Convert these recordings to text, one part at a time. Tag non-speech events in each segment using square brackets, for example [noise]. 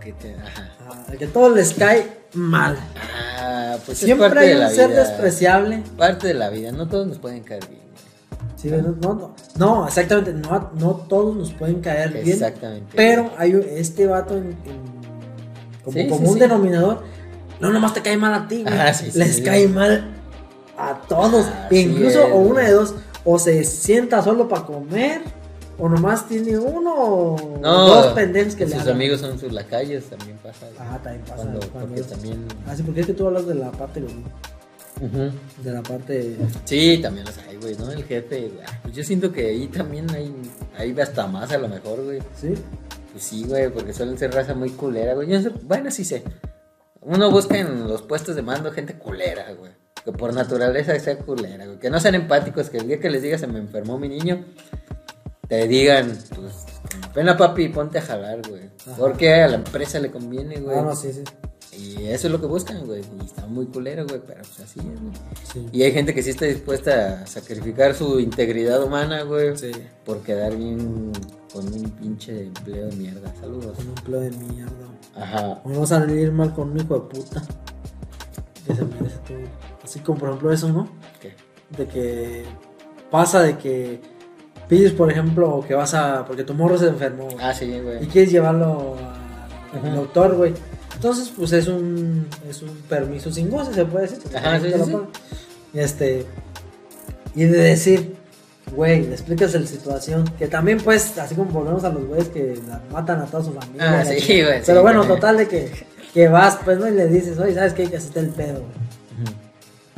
Que te- ajá. Ah, que todos les cae mal. Ah, pues es Siempre parte hay de un la ser vida. despreciable. Parte de la vida, no todos nos pueden caer bien. Sí, no, no, no, no, exactamente, no, no todos nos pueden caer bien. Exactamente. Pero hay este vato en, en- como, Sí, como sí, un sí. denominador, no nomás te cae mal a ti, Ah, les cae mal a todos. Ah, incluso, es, o una de dos, o se sienta solo para comer, o nomás tiene uno o No, dos pendejos que le sus amigos son sus lacayos, también pasa. Ah, también pasa. Cuando, cuando porque es- también. Ah, sí, porque es que tú hablas de la parte, güey, de la parte... Sí, también los hay, güey, ¿no? El jefe, güey. Ah, Pues yo siento que ahí también hay, hay hasta más a lo mejor, güey. ¿Sí? Pues sí, güey, porque suelen ser raza muy culera, güey. Yo sé, bueno, sí sé. Uno busca en los puestos de mando gente culera, güey. Que por naturaleza sea culera, güey. Que no sean empáticos, que el día que les digas se me enfermó mi niño, te digan, pues, pena papi, ponte a jalar, güey. Ajá. Porque a la empresa le conviene, güey. Ah, no, sí, sí. Y eso es lo que buscan, güey. Y está muy culero, güey, pero pues así es, güey. Sí. Y hay gente que sí está dispuesta a sacrificar su integridad humana, güey. Sí. Por quedar bien con un pinche empleo de mierda. Saludos. Con un empleo de mierda. Ajá. O no salir mal con un hijo de puta. Que se merece todo. Así como por ejemplo eso, ¿no? ¿Qué? De que pasa de que pides, por ejemplo, que vas a. Porque tu morro se enfermó. güey, Ah, sí, Y güey. quieres llevarlo a- al doctor, güey. Entonces, pues es un, es un permiso sin goce, se puede decir. Ajá, sí, sí. Y este. Y de decir, güey, le explicas la situación. Que también, pues, así como volvemos a los güeyes que la- matan a toda su familia. Ah, y sí, güey, Pero bueno, total de que, que vas, pues, ¿no? Y le dices, oye, ¿sabes qué? Que así está el pedo, güey.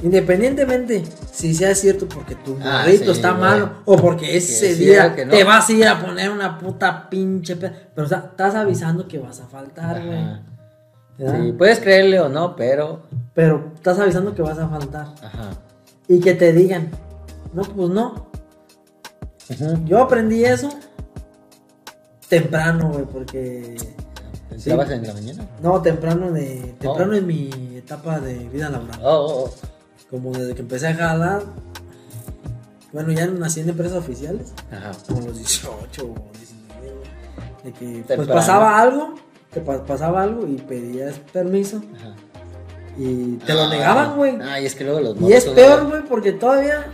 Independientemente si sea cierto porque tu Ah, sí, está güey. malo o porque ese sí, día que no. te vas a ir a poner una puta pinche pe- pero o sea, estás avisando que vas a faltar, güey. Ajá. Sí, puedes creerle o no, pero. Pero estás avisando que vas a faltar Ajá. y que te digan, no, pues no. Yo aprendí eso temprano, güey, porque ¿Pensabas en la mañana? no temprano de temprano Oh. en mi etapa de vida laboral. Oh, oh, oh. Como desde que empecé a jalar, bueno, ya nací en empresas oficiales. Ajá. como los 18 o 19, güey, de que pues pasaba algo, te pa- pasaba algo y pedías permiso Ajá. y te lo Ah, negaban, güey. Ay, es que luego los Y es peor, güey, porque todavía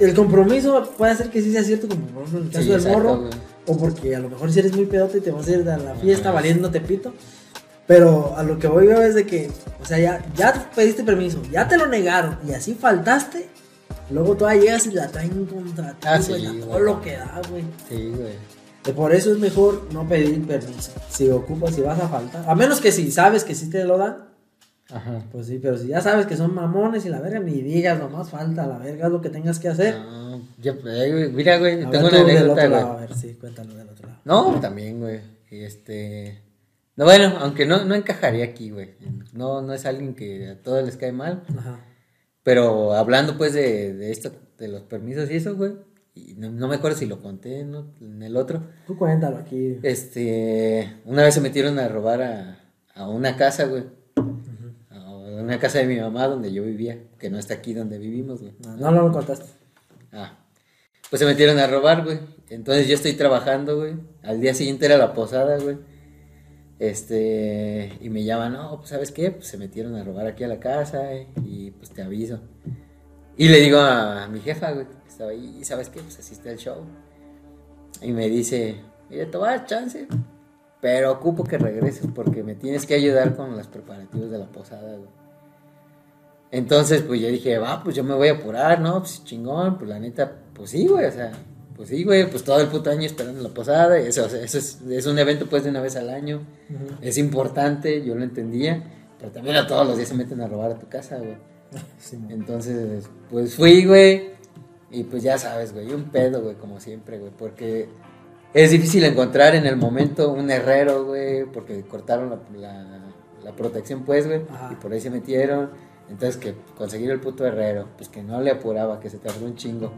el compromiso puede hacer que sí sea cierto, como por ejemplo en el caso Sí, del exacto, morro, o porque a lo mejor si eres muy pedote y te vas a ir a la fiesta Ajá. valiéndote pito. Pero a lo que voy yo es de que, o sea, ya, ya pediste permiso, ya te lo negaron y así faltaste. Luego todavía llegas y la traen contra ti, Ah, güey, sí, todo lo que da, güey. Sí, güey. Por eso es mejor no pedir permiso. Si ocupas, si vas a faltar. A menos que si sabes que sí te lo dan, Ajá. pues sí, pero si ya sabes que son mamones y la verga, ni digas, nomás falta, la verga es lo que tengas que hacer. Ah, ya, eh, güey, mira, güey, A tengo ver, una tú del anécdota, otro lado, a ver, sí, cuéntalo del otro lado. No, también, güey. Y Este. No, bueno, aunque no, no encajaría aquí, güey. No, no es alguien que a todos les cae mal. Ajá. Pero hablando, pues, de, de esto, de los permisos y eso, güey. Y no, no me acuerdo si lo conté ¿no? en el otro. Tú cuéntalo aquí. Este. Una vez se metieron a robar a, a una casa, güey. A una casa de mi mamá donde yo vivía. Que no está aquí donde vivimos, güey. No, no, no lo contaste. Ah. Pues se metieron a robar, güey. Entonces yo estoy trabajando, güey. Al día siguiente era la posada, güey. Este, y me llaman, no, pues sabes qué, pues se metieron a robar aquí a la casa eh, y pues te aviso. Y le digo a mi jefa, güey, que estaba ahí, y sabes qué, pues así está el show. Y me dice, mire, te voy a dar chance, pero ocupo que regreses porque me tienes que ayudar con los preparativos de la posada, güey. Entonces, pues yo dije, va, pues yo me voy a apurar, ¿no? Pues chingón, pues la neta, pues sí, güey, o sea, pues sí, güey, pues todo el puto año esperando la posada, eso, eso es, es un evento pues de una vez al año, es importante, yo lo entendía, pero también a todos los días se meten a robar a tu casa, güey. [laughs] Sí. Entonces, pues fui, güey, y pues ya sabes, güey, un pedo, güey, como siempre, güey, porque es difícil encontrar en el momento un herrero, güey, porque cortaron la, la- la protección, pues, güey, y por ahí se metieron. Entonces, que conseguir el puto herrero, pues que no le apuraba, que se tardó un chingo.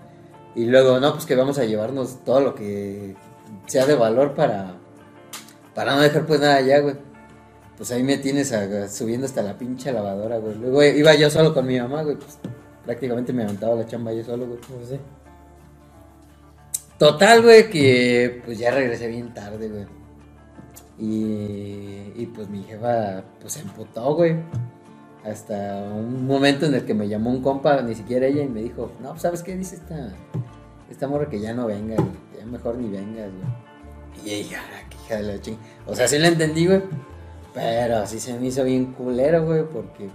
Y luego, no, pues que vamos a llevarnos todo lo que sea de valor para, para no dejar pues nada allá, güey. Pues ahí me tienes a- subiendo hasta la pinche lavadora, güey. Luego iba yo solo con mi mamá, güey, pues prácticamente me aventaba la chamba yo solo, güey. Pues sí. Total, güey, que pues ya regresé bien tarde, güey. Y, y pues mi jefa pues se emputó, güey. Hasta un momento en el que me llamó un compa, ni siquiera ella, y me dijo, no, pues, ¿sabes qué dice esta, esta morra que ya no venga, güey, que ya mejor ni vengas, güey? Y ella, "Ah, qué hija de la ching. O sea, sí la entendí, güey. Pero sí se me hizo bien culero, güey, porque.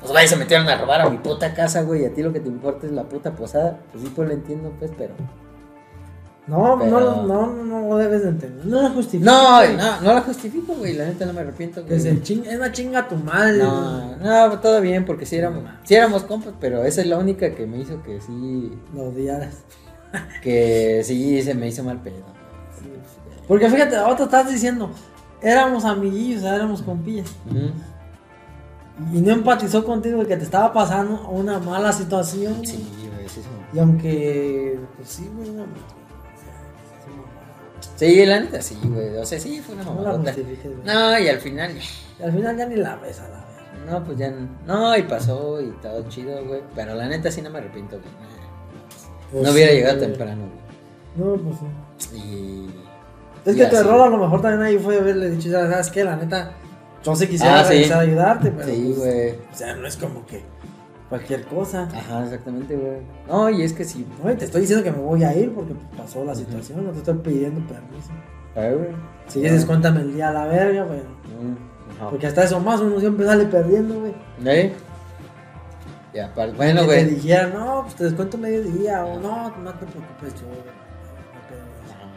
Pues güey, se metieron a robar a mi puta casa, güey. Y a ti lo que te importa es la puta posada. Pues sí, pues lo entiendo, pues, pero. No, Pero- no, no, no, no lo debes de entender. No la justifico. No, güey. no, no la justifico, güey. La neta no me arrepiento, ching- es una chinga tu madre. No, no, todo bien, porque sí éramos, sí éramos compas, pero esa es la única que me hizo que sí. Lo odiaras. Que sí se me hizo mal pedo. Porque fíjate, ahora estás diciendo, éramos amiguillos, éramos compillas. Y no empatizó contigo de que te estaba pasando una mala situación. Sí, güey, sí, sí. Y aunque, pues sí, güey, no, Sí, la neta sí, güey. O sea, sí, fue una mamadota. No, y al final, al final ya ni la ves a la vez. No, pues ya. No, y pasó y todo chido, güey. Pero la neta sí no me arrepiento, güey. Pues no hubiera llegado güey. temprano, güey. No, pues sí. Y. Es y que tu error a lo mejor también ahí fue haberle dicho, ¿sabes qué? La neta, yo sí quisiera Ah, sí. ayudarte, pero. Sí, pues, güey. O sea, no es como que cualquier cosa. Ajá, exactamente, güey. No, y es que sí. No, y te estoy diciendo que me voy a ir porque pasó la situación, no te estoy pidiendo permiso. Ay, güey. Si dices, cuéntame el día a la verga, güey. Mm, ajá. Porque hasta eso más uno siempre sale perdiendo, güey. ¿Eh? Y aparte, bueno, que te güey. dijera, no, pues te descuento medio día, o no, no te preocupes, yo. Ajá.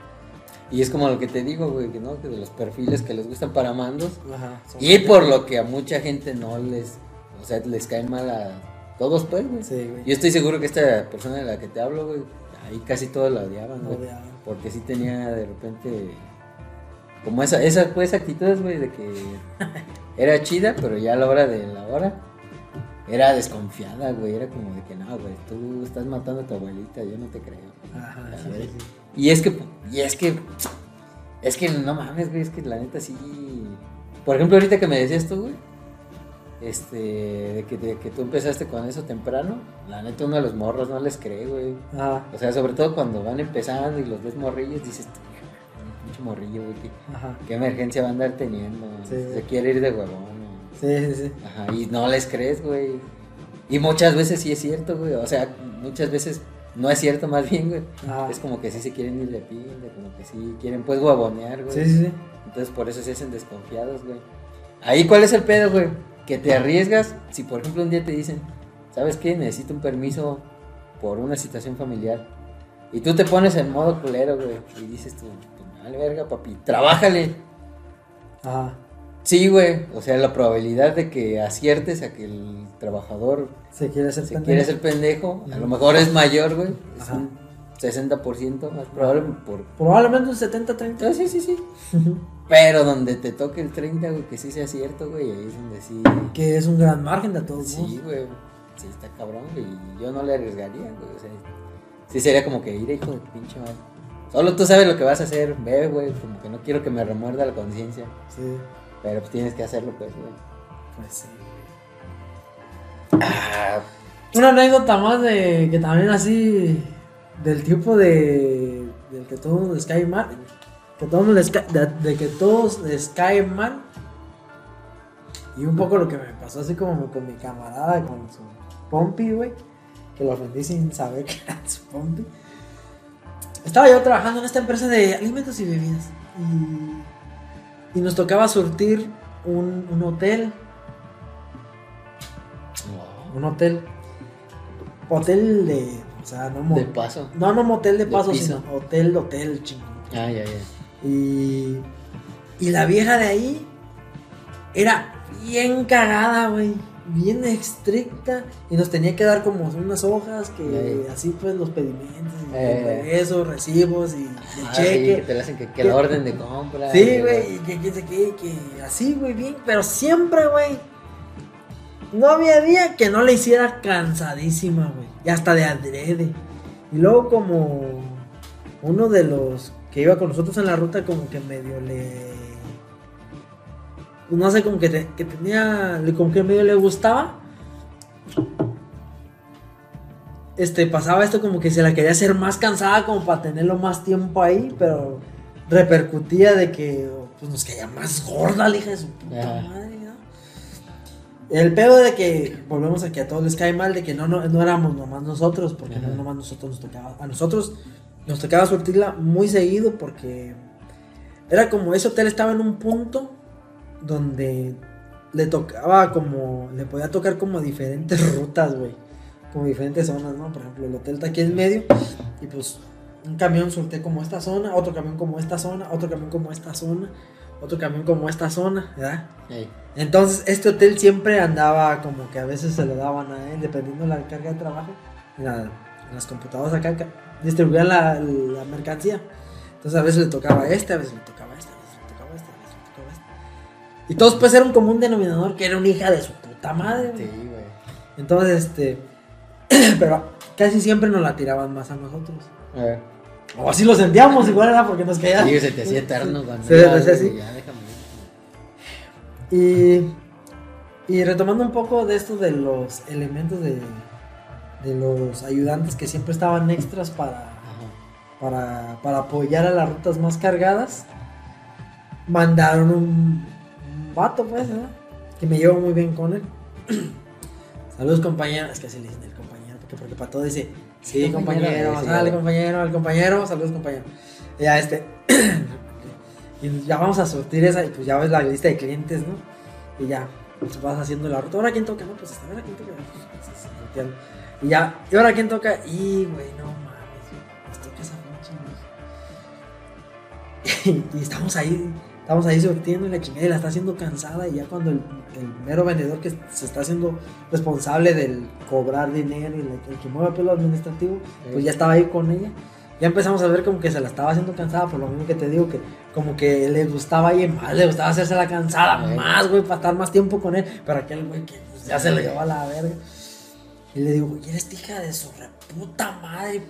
Y es como lo que te digo, güey, que no, que de los perfiles que les gustan para mandos. Ajá, Y por lo que a mucha gente no les, o sea, les cae mal a todos, pues, güey. Sí, güey. Yo estoy seguro que esta persona de la que te hablo, güey, ahí casi todos la odiaban, güey. odiaban. Porque sí tenía de repente, como esa, esa pues, actitudes, güey, de que [laughs] era chida, pero ya a la hora de la hora era desconfiada, güey. Era como de que, no, güey, tú estás matando a tu abuelita, yo no te creo. Ajá, sí, sí. Y es que, y es que, es que no mames, güey, es que la neta sí. Por ejemplo, ahorita que me decías tú, güey, este, de que, de que tú empezaste con eso temprano, la neta uno de los morros no les cree, güey. Ajá, O sea, sobre todo cuando van empezando y los ves morrillos, dices, "Ay, pinche morrillo, güey, ¿qué, qué emergencia va a andar teniendo? Sí. Se quiere ir de huevón. Sí, sí, sí. Ajá, y no les crees, güey. Y muchas veces sí es cierto, güey. O sea, muchas veces no es cierto, más bien, güey. Ajá. Es como que sí se quieren ir de pinta, como que sí quieren pues huevonear, güey. Sí, sí, sí. Entonces por eso se hacen desconfiados, güey. Ahí, ¿cuál es el pedo, güey? Que te arriesgas si, por ejemplo, un día te dicen, ¿sabes qué? Necesito un permiso por una situación familiar. Y tú te pones en modo culero, güey. Y dices tú, pues, vale, verga, papi, trabájale. Ajá. Sí, güey. O sea, la probabilidad de que aciertes a que el trabajador Se quiere hacer se pendejo. quiere ser pendejo, a lo mejor es mayor, güey. Es Ajá. un 60% más probable por... Probablemente un 70-30. Ah, sí, sí, sí. Pero donde te toque el 30, güey, que sí sea cierto, güey, ahí es donde sí... que es un gran margen de todos Sí, güey. Sí, está cabrón, güey. Y yo no le arriesgaría, güey. O sea, sí sería como que ir, hijo de pinche madre. Solo tú sabes lo que vas a hacer, ve, güey. Como que no quiero que me remuerda la conciencia. Sí, Pero pues tienes que hacerlo, pues, güey. pues sí. Ah, Una anécdota más de que también así del tipo de del que todo les cae mal, que todo les de, de que todos les cae mal. Y un poco lo que me pasó así como con mi camarada con su pompi, güey, que lo ofendí sin saber que era su pompi. Estaba yo trabajando en esta empresa de alimentos y bebidas y, y nos tocaba surtir un, un hotel un hotel. Hotel de. O sea, no mo- De paso. No, no motel de de paso, piso. sino hotel, hotel, chingón. Ah, ya, ya. Y. Y la vieja de ahí era bien cagada, güey. Bien estricta. Y nos tenía que dar como unas hojas que así pues los pedimentos. Y Eh. regreso, recibos y el Ah, sí, que cheque. te le hacen que, que Que- la orden de compra. Sí, güey, y que, que, que, que así, güey, bien, pero siempre, güey. No había día que no le hiciera cansadísima, güey. Y hasta de adrede. Y luego como uno de los que iba con nosotros en la ruta, como que medio le... No sé, como que, te- que tenía, le- como que medio le gustaba. Este, pasaba esto como que se la quería hacer más cansada como para tenerlo más tiempo ahí, pero repercutía de que pues, nos caía más gorda la hija de su puta madre. El pedo de que, volvemos a que a todos les cae mal, de que no, no, no éramos nomás nosotros, porque no nomás nosotros nos tocaba. A nosotros nos tocaba surtirla muy seguido porque era como ese hotel estaba en un punto donde le tocaba como, le podía tocar como diferentes rutas, güey. Como diferentes zonas, ¿no? Por ejemplo, el hotel está aquí en medio y pues un camión surte como esta zona, otro camión como esta zona, otro camión como esta zona, otro camión como esta zona, ¿verdad? Entonces, este hotel siempre andaba como que a veces se lo daban a él, dependiendo de la carga de trabajo. En, la- las computadoras acá distribuían la, la mercancía. Entonces, a veces le tocaba este, a veces le tocaba este, a veces le tocaba este, a veces le tocaba este. Y todos, pues, era un común denominador que era una hija de su puta madre. Sí, güey. Entonces, este. [clears throat] pero casi siempre nos la tiraban más a nosotros. Ver. O así lo sentíamos, igual era porque nos caía. Sí, se te hacía eterno cuando se así. ya, déjame. Y, y retomando un poco de esto de los elementos de, de los ayudantes que siempre estaban extras para, para, para apoyar a las rutas más cargadas, mandaron un, un vato, pues, ¿verdad? Que me llevo muy bien con él. [clears throat] Saludos, compañero. Es que así le dicen el compañero, porque, porque para todo dice, sí, compañero, compañero, sale, sí. compañero, al compañero, saludos, compañero. Y ya, este. [clears throat] y ya vamos a surtir esa, y pues ya ves la lista de clientes, ¿no? Y ya, pues vas haciendo la ruta. Ahora quién toca, no, pues hasta ahora quién toca. Pues, pues, surteando. Y ya, y ahora quién toca, y güey, no mames, nos toca esa pinche y, [laughs] y estamos ahí, estamos ahí surtiendo y la chingada y la está haciendo cansada. Y ya cuando el, el mero vendedor que se está haciendo responsable del cobrar dinero y el, el que mueve el pelo administrativo, pues ya estaba ahí con ella. Ya empezamos a ver como que se la estaba haciendo cansada, por lo mismo que te digo, que como que le gustaba ahí más, le gustaba hacerse la cansada más, güey, para estar más tiempo con él. Pero aquel güey que pues, ya se lo llevó a la verga. Y le digo, güey, eres hija de su reputa madre.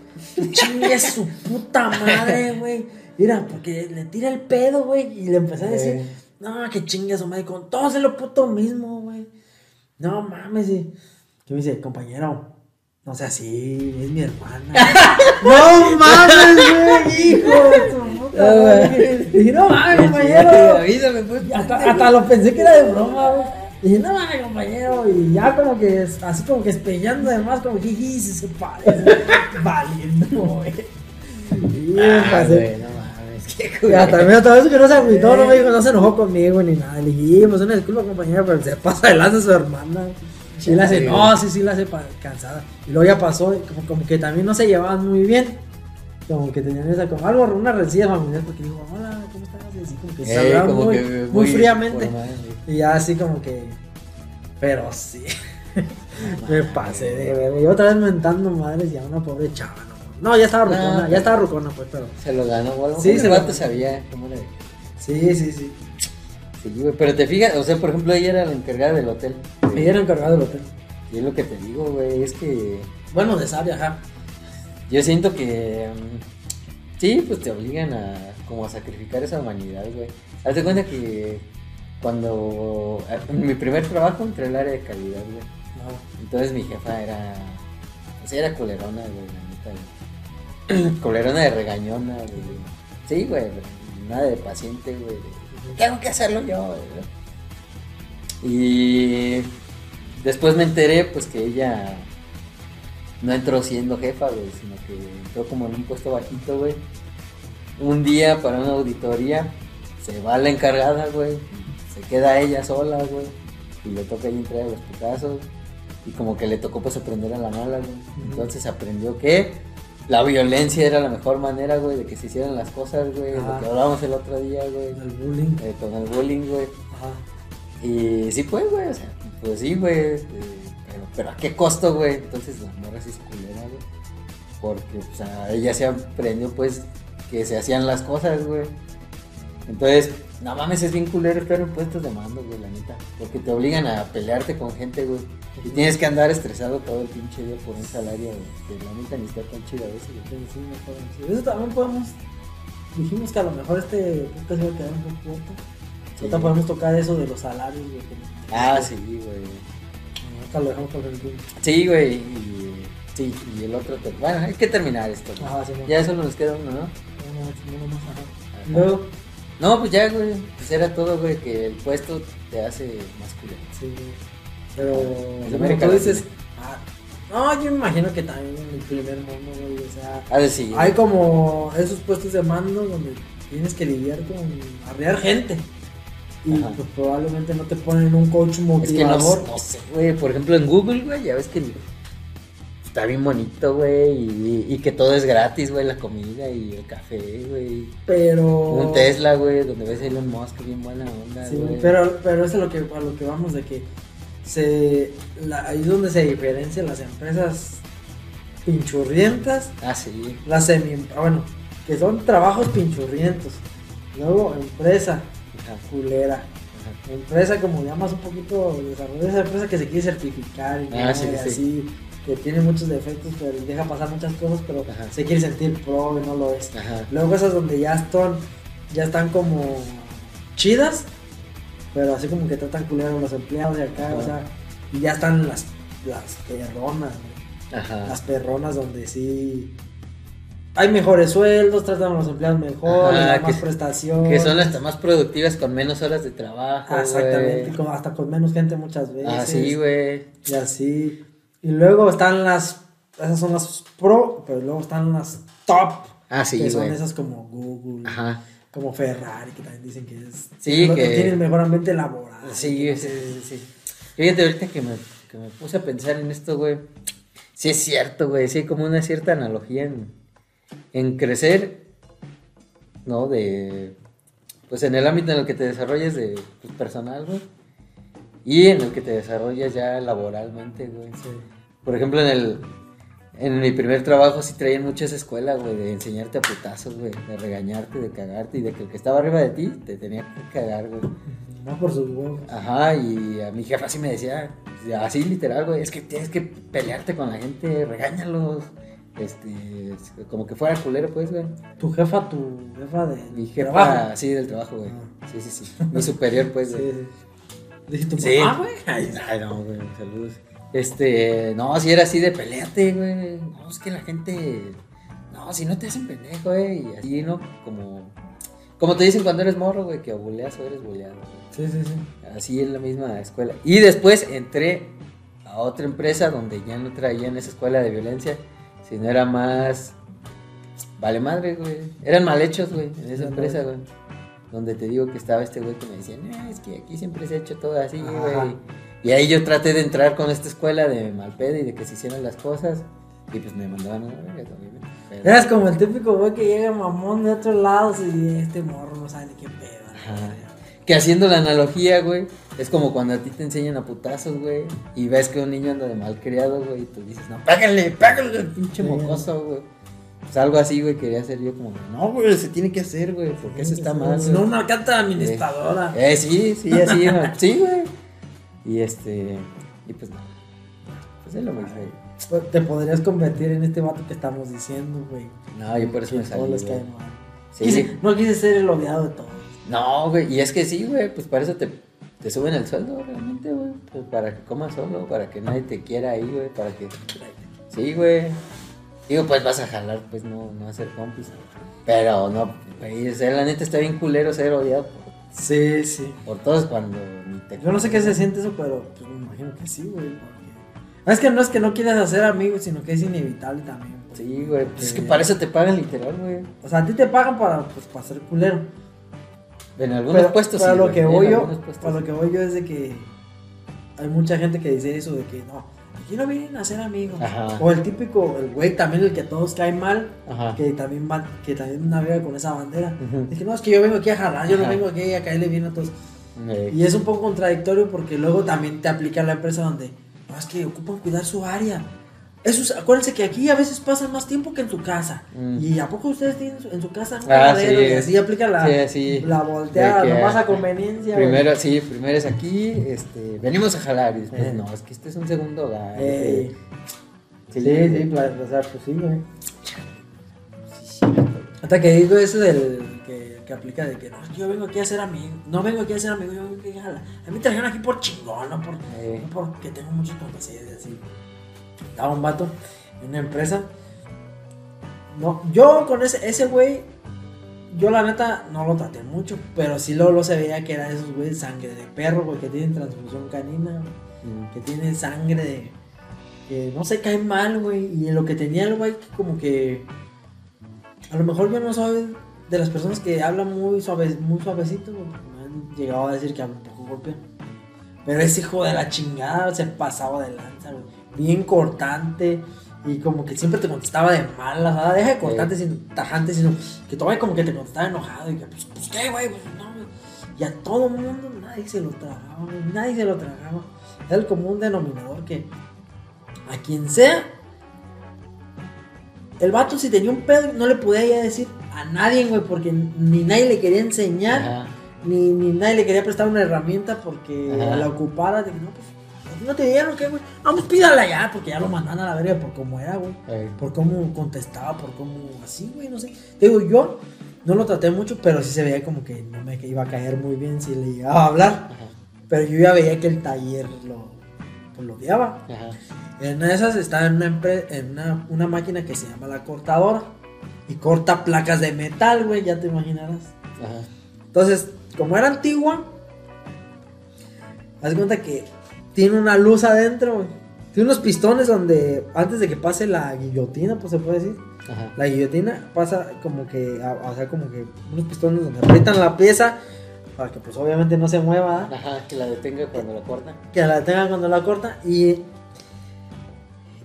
Chingue su puta madre, güey. Mira, porque le tira el pedo, güey. Y le empecé a decir, Eh. no, que chingue su madre. Con todos es lo puto mismo, güey. No mames. Y que me dice, compañero, no sea así, es mi hermana. [laughs] no mames, güey, hijo de su puta madre. Dije, no mames, compañero. Avísame, pues. Hasta, hasta lo pensé que era de broma, güey. Y dije, no mames, compañero. Y ya como que, así como que espeñando de más, como que, "Jiji, se se parece. [laughs] Valiendo, güey. Y Ah, pasé. Güey, no mames, qué Y hasta también otra vez que no se agüitó, no me dijo, no se enojó conmigo ni nada. Le "Sí, pues una disculpa, compañero, pero se pasa adelante su hermana. Y la hace, Sí, no, sí, sí, la hace cansada. Y luego ya pasó, como, como que también no se llevaban muy bien. Como que tenían esa, como algo, una rencilla familiar, porque digo, hola, ¿cómo estás? Y así como que se hablaban muy, muy fríamente. Y ya así como que. Pero sí. [laughs] me pasé de ver. Y otra vez mentando madres y a una pobre chava, ¿no? No, ya estaba rucona, pero- ya estaba rucona, pues, pero. Se lo ganó, güey. Sí, Sí, se vato sabía cómo. Sí, sí, sí. Sí, güey. Pero te fijas, o sea, por ejemplo, ella era la encargada del hotel. Me era encargado del hotel. Y es lo que te digo, güey. Es que Bueno, de sabia, ajá. yo siento que. mm, sí, pues te obligan a. Como a sacrificar esa humanidad, güey. Hazte cuenta que. Cuando. En mi primer trabajo entré al área de calidad, güey. No. Entonces mi jefa era. O sea, era culerona, güey, la neta. güey. [clears throat] culerona de regañona, güey. Sí, güey. Nada de paciente, güey. Tengo que hacerlo yo, güey. Y después me enteré, pues, que ella no entró siendo jefa, güey, sino que entró como en un puesto bajito, güey. Un día para una auditoría, se va la encargada, güey. Se queda ella sola, güey. Y le toca ahí entrar a los putazos. Y como que le tocó pues aprender a la mala, güey. Entonces aprendió que la violencia era la mejor manera, güey, de que se hicieran las cosas, güey. Lo que hablábamos el otro día, güey. El bullying. eh, con el bullying, güey. Ajá. Y sí, pues, güey, o sea, pues sí, güey. eh, pero, pero a qué costo, güey. Entonces la morra sí es culera, güey. Porque, o sea, ella se aprendió, pues, que se hacían las cosas, güey. Entonces, no mames, es bien culero estar en puestos de mando, güey, la neta. Porque te obligan a pelearte con gente, güey. Y tienes que andar estresado todo el pinche día por un salario, güey. Que la neta ni está tan chido a veces. Entonces, sí, Eso también podemos. Dijimos que a lo mejor este podcast iba a quedar un poco corto. Sí. Ahorita podemos tocar eso de los salarios, güey. Ah, sí, güey. Ahorita lo dejamos para el último. Sí, güey. Y, sí, y el otro. Bueno, hay que terminar esto. güey. Ajá, sí. Ya solo nos queda uno, ¿no? Uno uno más, ajá. Luego, No, pues ya, güey. Pues era todo, güey, que el puesto te hace más culero. sí, pero como América tú dices, ah, no, yo me imagino que también en el primer mundo, güey, o sea, Ah, de sí. hay como esos puestos de mando donde tienes que lidiar con arrear gente. Y Ajá. pues probablemente no te ponen un coach Es que no, motivador. no sé, güey. Por ejemplo, en Google, güey, ya ves que está bien bonito, güey. Y, y que todo es gratis, güey. La comida y el café, güey. pero. Un Tesla, güey, donde ves Elon Musk, bien buena onda, Sí, pero, pero eso es lo que, a lo que vamos, de que se, la- ahí es donde se diferencian las empresas pinchurrientas, Ah, sí. las semi, bueno, que son trabajos pinchurrientos. Luego, empresa Ajá, culera. ajá. Empresa, como llamas un poquito, desarrollo esa empresa que se quiere certificar y, Ah, sí, y sí. Así, que tiene muchos defectos, pero deja pasar muchas cosas, pero Ajá. se quiere sentir pro y no lo es. Ajá. Luego esas donde ya están, ya están como chidas, pero así como que tratan culero a los empleados de acá, Ajá. o sea, y ya están las, las perronas, las perronas donde sí hay mejores sueldos, tratan a los empleados mejor, Ajá, más prestación. Que son hasta más productivas con menos horas de trabajo. Exactamente, hasta con menos gente muchas veces. Ah, sí, güey. Y así. Y luego están las, esas son las pro, pero luego están las top, Ah, sí, que son güey. esas como Google. Ajá. como Ferrari, que también dicen que es. Sí, que- tiene el mejor ambiente laboral. Sí, sí, sí, sí. Fíjate, ahorita que me, que me puse a pensar en esto, güey. Sí es cierto, güey. Sí hay como una cierta analogía en, en crecer, ¿no? De, pues en el ámbito en el que te desarrollas de pues, personal, güey. Y en el que te desarrollas ya laboralmente, güey. Sí. Por ejemplo, en el... En mi primer trabajo sí traían mucho esa escuela, güey, de enseñarte a putazos, güey, de regañarte, de cagarte y de que el que estaba arriba de ti te tenía que cagar, güey. No por sus huevos. Ajá, y a mi jefa así me decía, así literal, güey, es que tienes que pelearte con la gente, regáñalos. Este, como que fuera culero, pues, güey. Tu jefa, tu jefa de. Mi jefa, trabajo. sí, del trabajo, güey. Ah. Sí, sí, sí. Mi superior, pues, Sí, güey. sí. Dije tu Sí. mamá, güey. Ay, ay, no, güey, saludos. Este, no, si era así de peleate, güey. No, es que la gente, no, si no te hacen pendejo, güey. Y así, ¿no? Como, como te dicen cuando eres morro, güey, que o buleas o eres buleado, güey. Sí, sí, sí. Así en la misma escuela. Y después entré a otra empresa donde ya no traían esa escuela de violencia, sino era más. Vale madre, güey. Eran mal hechos, güey, en esa empresa, güey. Donde te digo que estaba este güey que me decía, "No, es que aquí siempre se ha hecho todo así, Ajá. güey. Y ahí yo traté de entrar con esta escuela de mal pedo y de que se hicieran las cosas. Y pues me mandaban a verga, Eras como el típico güey que llega mamón de otros lados y este morro no sabe ni qué pedo. Que haciendo la analogía, güey, es como cuando a ti te enseñan a putazos, güey, y ves que un niño anda de mal criado, güey, y tú dices, no, pégale, pégale, pinche mocoso, güey. Pues algo así, güey, quería hacer yo como, no, güey, se tiene que hacer, güey, porque eso está mal. No, güey". una canta administradora. Eh, sí, sí, así, [laughs] sí, güey. Y este, y pues no, pues es lo mismo. Pues, Te podrías convertir en este vato que estamos diciendo, güey. No, yo por eso Que me salí, todos. Sí. No quise ser el odiado de todos. No, güey, y es que sí, güey, pues para eso te, te suben el sueldo, realmente, güey. Pues para que comas solo, para que nadie te quiera ahí, güey, para que... Sí, güey. Digo, pues vas a jalar, pues no, no a ser cómplice. Pero no, sea, la neta está bien culero ser odiado Sí, sí. por todos cuando ni te... Yo no sé qué se siente eso, pero pues, me imagino que sí, güey. porque- Es que no es que no quieras hacer amigos, sino que es inevitable también. pues. Sí, güey, pues es que Sí. para eso te pagan literal, güey. O sea, a ti te pagan para, pues, para ser culero. En algunos Pero, puestos para sí, lo güey, que voy yo, para lo que voy yo es de que hay mucha gente que dice eso de que no, aquí no vienen a ser amigos. Ajá. O el típico, el güey también el que a todos cae mal, Ajá. que también va, que también navega con esa bandera. Es que no, es que yo vengo aquí a jalar, yo no vengo aquí a caerle bien a todos. Eh, Y es un poco contradictorio porque luego también te aplica la empresa donde, no, es que ocupan cuidar su área. Eso es- acuérdense que aquí a veces pasan más tiempo que en tu casa. Mm. Y a poco ustedes tienen en su casa un Ah, sí. y así aplica la, Sí, sí. la volteada, que, nomás a conveniencia. Primero, sí, primero es aquí, este, venimos a jalar y después, Eh. no, es que este es un segundo hogar. Ey. este, Sí, sí, o sea, pues sí, güey. Hasta que digo eso del que, que aplica de que no, yo vengo aquí a ser amigo. No vengo aquí a ser amigo, yo vengo aquí a jalar. A mí trajeron aquí por chingón, no, por, Eh. no porque tengo muchos conocidos así. Estaba un vato en una empresa. No, yo con ese, ese güey, yo la neta no lo traté mucho, pero sí luego, luego se veía que era de esos güeyes sangre de perro, güey, que tienen transfusión canina, Mm. que tienen sangre de. que no se cae mal, güey. Y lo que tenía el güey, que como que. A lo mejor yo no soy de las personas que hablan muy, suave, muy suavecito, güey. Me han llegado a decir que hablo un poco golpeado. Pero ese hijo de la chingada se pasaba de lanza, güey. Bien cortante. Y como que siempre te contestaba de malas, ¿verdad? Deja de cortante, sin tajante, sino que todavía como que te contestaba enojado. Y que, pues, pues qué, güey, pues no. Y a todo mundo nadie se lo tragaba. Nadie se lo tragaba. Era el común denominador que a quien sea, el vato si tenía un pedo no le podía ya decir a nadie, güey, porque ni nadie le quería enseñar. Ni, ni nadie le quería prestar una herramienta porque Ajá. la ocupara. De que no, pues, ¿a ti no te dieron qué, güey. Vamos, pídala ya, porque ya lo mandan a la verga por cómo era, güey. Ey. Por cómo contestaba, por cómo así, güey, no sé. Te digo, yo no lo traté mucho, pero sí se veía como que no me iba a caer muy bien si le llegaba a hablar. Ajá. Pero yo ya veía que el taller lo, pues, lo odiaba. Ajá. En esas estaba en, una, en una, una máquina que se llama la cortadora. Y corta placas de metal, güey, ya te imaginarás. Ajá. Entonces, como era antigua, haz cuenta que tiene una luz adentro, güey. Tiene unos pistones donde, antes de que pase la guillotina, pues se puede decir. Ajá. La guillotina pasa como que, o sea, como que unos pistones donde aprietan la pieza para que, pues obviamente no se mueva, ¿ah? Ajá, que la detenga cuando la cortan. que la tengan cuando la corta. Y,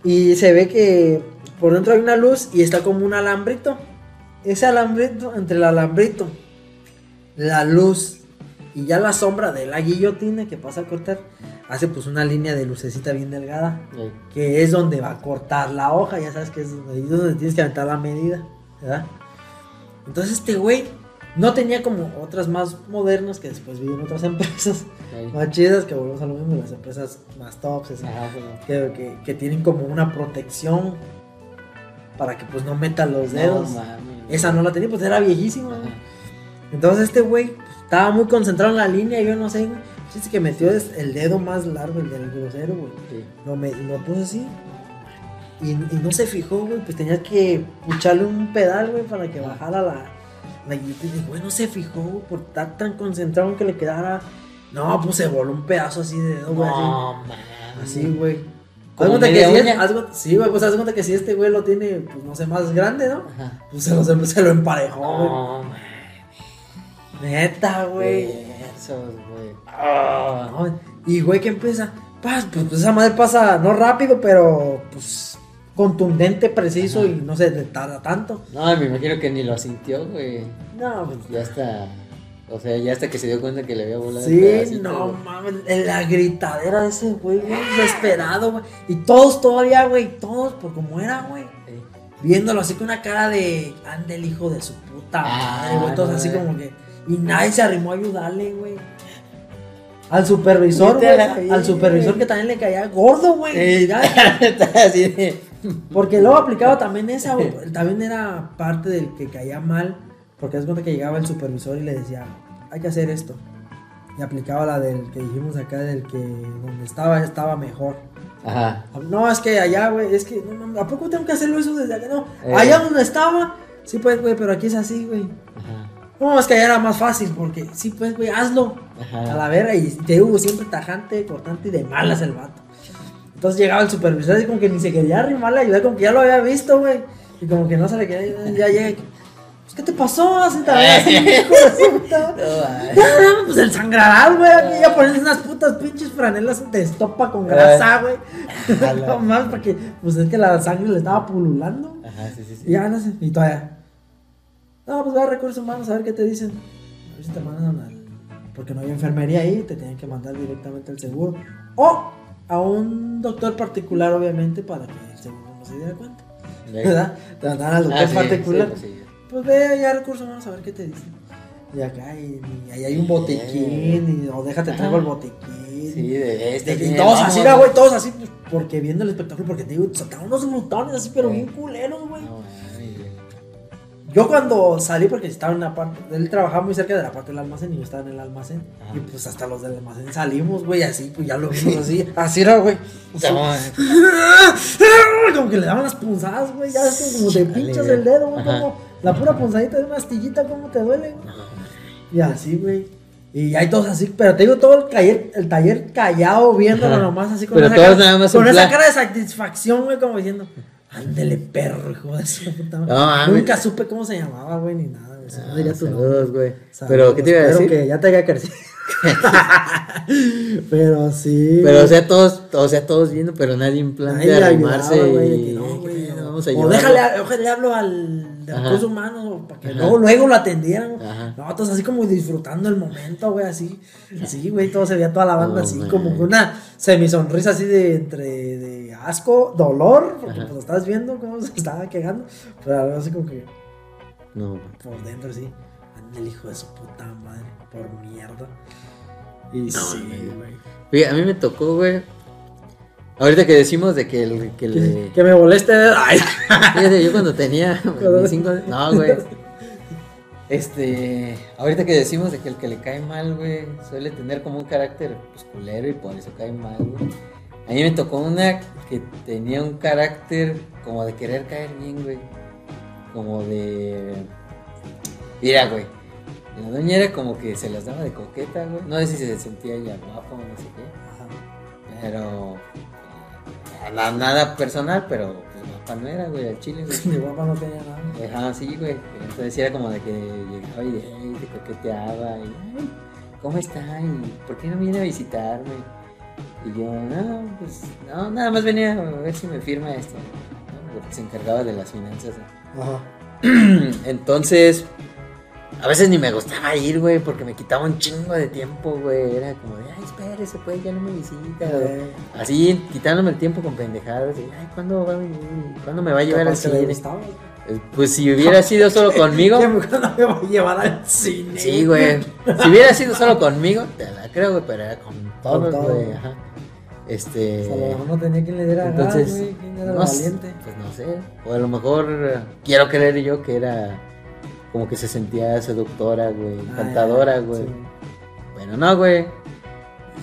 y se ve que por dentro hay una luz y está como un alambrito. Ese alambrito, entre el alambrito, la luz y ya la sombra de la guillotina que pasa a cortar, hace pues una línea de lucecita bien delgada, que es donde va a cortar la hoja, ya sabes que es donde, donde tienes que aventar la medida, ¿verdad? Entonces este güey no tenía como otras más modernas que después vi en otras [laughs] empresas Ey. más chidas que volvemos a lo mismo, las empresas más tops, Ajá, sí. que, que- que tienen como una protección para que pues no metan los dedos. No. Esa no la tenía, pues era viejísima. Entonces este güey pues, estaba muy concentrado en la línea, yo no sé, güey. Chiste que metió es- el dedo más largo, el del grosero, güey. Sí. Lo, me- lo puso así. Y, y no se fijó, güey. Pues tenía que pucharle un pedal, güey, para que bajara la, la guillotina. Y, güey, no se fijó, güey, por estar tan concentrado en que le quedara. No, pues se voló un pedazo así de dedo, güey. así. No. Así, güey. Haz ¿Como cuenta que si sí, güey, pues haz cuenta que si este güey lo tiene, pues no sé, más grande, ¿no? Ajá. Pues se lo, se, lo emparejó, güey. Mames. Neta, güey. Esos, güey. Ah. Y güey, que empieza. Pues, pues, esa madre pasa no rápido, pero pues contundente, preciso Ajá. y no se tarda tanto. No, me imagino que ni lo sintió, güey. No, pues, Ya hasta. O sea, ya hasta que se dio cuenta que le había volado Sí, pedacito, no mames, en la gritadera de ese güey, güey, desesperado, güey. Y todos todavía, güey, todos por como era, güey. Sí. Viéndolo así con una cara de ande el hijo de su puta Ah, madre, güey. Todos no, así güey. como que. Y nadie se arrimó a ayudarle, güey. Al supervisor, güey. Al supervisor que también le caía gordo, güey. [laughs] Porque luego aplicaba también esa, güey. También era parte del que caía mal. Porque es cuenta que llegaba el supervisor y le decía, hay que hacer esto. Y aplicaba la del que dijimos acá, del que donde estaba, estaba mejor. Ajá. No, es que allá, güey, es que, no mames, ¿a poco tengo que hacerlo eso desde allá? No, Eh. allá donde estaba, sí, pues, güey, pero aquí es así, güey. Ajá. No, es que allá era más fácil, porque sí, pues, güey, hazlo. Ajá. A la vera, y te digo, siempre tajante, cortante y de malas el vato. Entonces llegaba el supervisor y como que ni se quería arrimarle a ayudar, como que ya lo había visto, güey. Y como que no se le quería ya llega. Pues, ¿qué te pasó? [laughs] Su puta. No, pues el sangradal, güey. Aquí ya pones unas putas pinches franelas de estopa con grasa, güey. [laughs] No más, porque pues es que la sangre le estaba pululando. Ajá, sí, sí, Y sí. ya no sé, y todavía. No, pues va a recursos humanos a ver qué te dicen. A ver si te mandan al. Porque no hay enfermería ahí, te tienen que mandar directamente al seguro. O a un doctor particular, obviamente, para que el seguro no se diera cuenta. ¿Verdad? Te mandan al doctor Ah, sí, particular. sí, pues sí. Pues ve ya a recursos humanos a ver qué te dicen. Y acá, y, y ahí hay un botiquín, y, o déjate traigo el botiquín. Sí, de este. Y todos vamos. así, güey, todos así, pues, porque viendo el espectáculo, porque te digo, sacaban unos glutones así, pero bien culeros, güey. No. Yo cuando salí, porque estaba en la parte, él trabajaba muy cerca de la parte del almacén y yo estaba en el almacén. Ajá. Y pues hasta los del almacén salimos, güey, así, pues ya lo vimos así. Así era, güey. [laughs] Como que le daban las punzadas, güey, ya es como Chale, pinchas el dedo, güey, como La pura punzadita de una astillita, ¿cómo te duele? Y así, güey. Y hay todos así, pero te digo todo el taller, el taller callado, viéndolo Ajá. nomás así con Pero esa todos cara, nada más con esa cara de satisfacción, güey, como diciendo, ándele perro, hijo de su puta madre". No. Nunca supe cómo se llamaba, güey, ni nada, güey. Ah, diría tu saludos, güey. Pero, ¿qué te iba a espero decir? que ya te haya crecido. [laughs] pero sí. Pero, o sea, todos, o sea, todos viendo, pero nadie en plan Nadie de arrimarse ayudaba, y... no, "Ay, güey, qué pedo, o- vamos a o déjale, déjale hablo al de recursos humanos para que Ajá. luego, luego lo atendieran. Ajá. No, todos así como disfrutando el momento, güey, así. Así, güey, todo se veía toda la banda así, man. como con una semisonrisa así de entre de asco, dolor, porque pues lo estabas viendo cómo se estaba quejando, pero algo así como que No, por dentro así, anda el hijo de su puta madre, por mierda. Y No, sí, güey. A mí me tocó, güey. Ahorita que decimos de que, el, que le... que me moleste. Ay. Fíjate, yo cuando tenía [laughs] Cuando- 25 No, güey. Este, ahorita que decimos de que el que le cae mal, güey, suele tener como un carácter pues, culero y por eso cae mal, güey. A mí me tocó una que tenía un carácter como de querer caer bien, güey. Como de... Mira, güey. La doña era como que se las daba de coqueta, güey. No sé si se sentía ella guapa o no sé qué. Pero... eh, na- Nada personal, pero pues, guapa no era, güey, al chile, güey. Mi guapa no tenía nada. Ajá, sí, güey. Entonces era como de que llegaba y ay, te coqueteaba y ay, ¿cómo está? ¿Y por qué no viene a visitarme? Y yo, no, pues, no, nada más venía a ver si me firma esto. ¿no? Porque se encargaba de las finanzas. ¿no? Ajá. [clears throat] Entonces, a veces ni me gustaba ir, güey, porque me quitaba un chingo de tiempo, güey. Era como de, ay, espérese, pues, ya no me visita. Eh, Así, quitándome el tiempo con pendejadas. De, ay, ¿cuándo va a venir? ¿Cuándo me va a llevar al cine? Eh, Pues si hubiera [laughs] sido solo conmigo. [laughs] ¿Qué me no me voy a llevar al cine? Sí, güey. Si hubiera sido solo conmigo, te la creo, güey, pero era con todos, todo. güey. Ajá. Este. O sea, a lo mejor no tenía quien le diera Entonces, güey. ¿Quién era no sé, valiente? pues no sé. O a lo mejor eh, quiero creer yo que era como que se sentía seductora, güey, encantadora, Ah, güey. sí. Bueno, no, güey.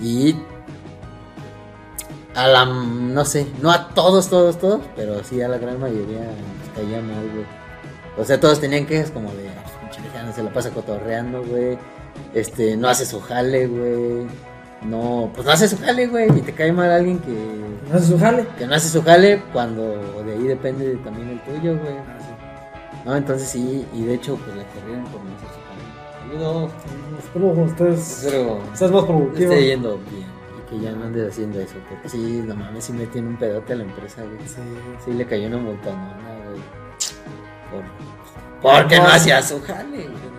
Y a la, no sé, no a todos, todos, todos, pero sí a la gran mayoría les caía mal, güey. O sea, todos tenían quejas como de, "Ah, pinche vieja, no se la pasa cotorreando, güey. Este, no hace su jale, güey. No, pues no hace su jale, güey. Y te cae mal alguien que, No hace su jale. que no hace su jale cuando de ahí depende también el tuyo, güey. Ah, No, entonces sí, y de hecho, pues la corrieron por no hacer su jale. Saludos. Espero ustedes Espero seas más que productivo. esté yendo bien y que ya no andes haciendo eso. Porque sí, no mames, sí me tiene un pedote a la empresa, güey. Sí. Sí le cayó una multanona, güey. Por, porque no hacía su jale, güey.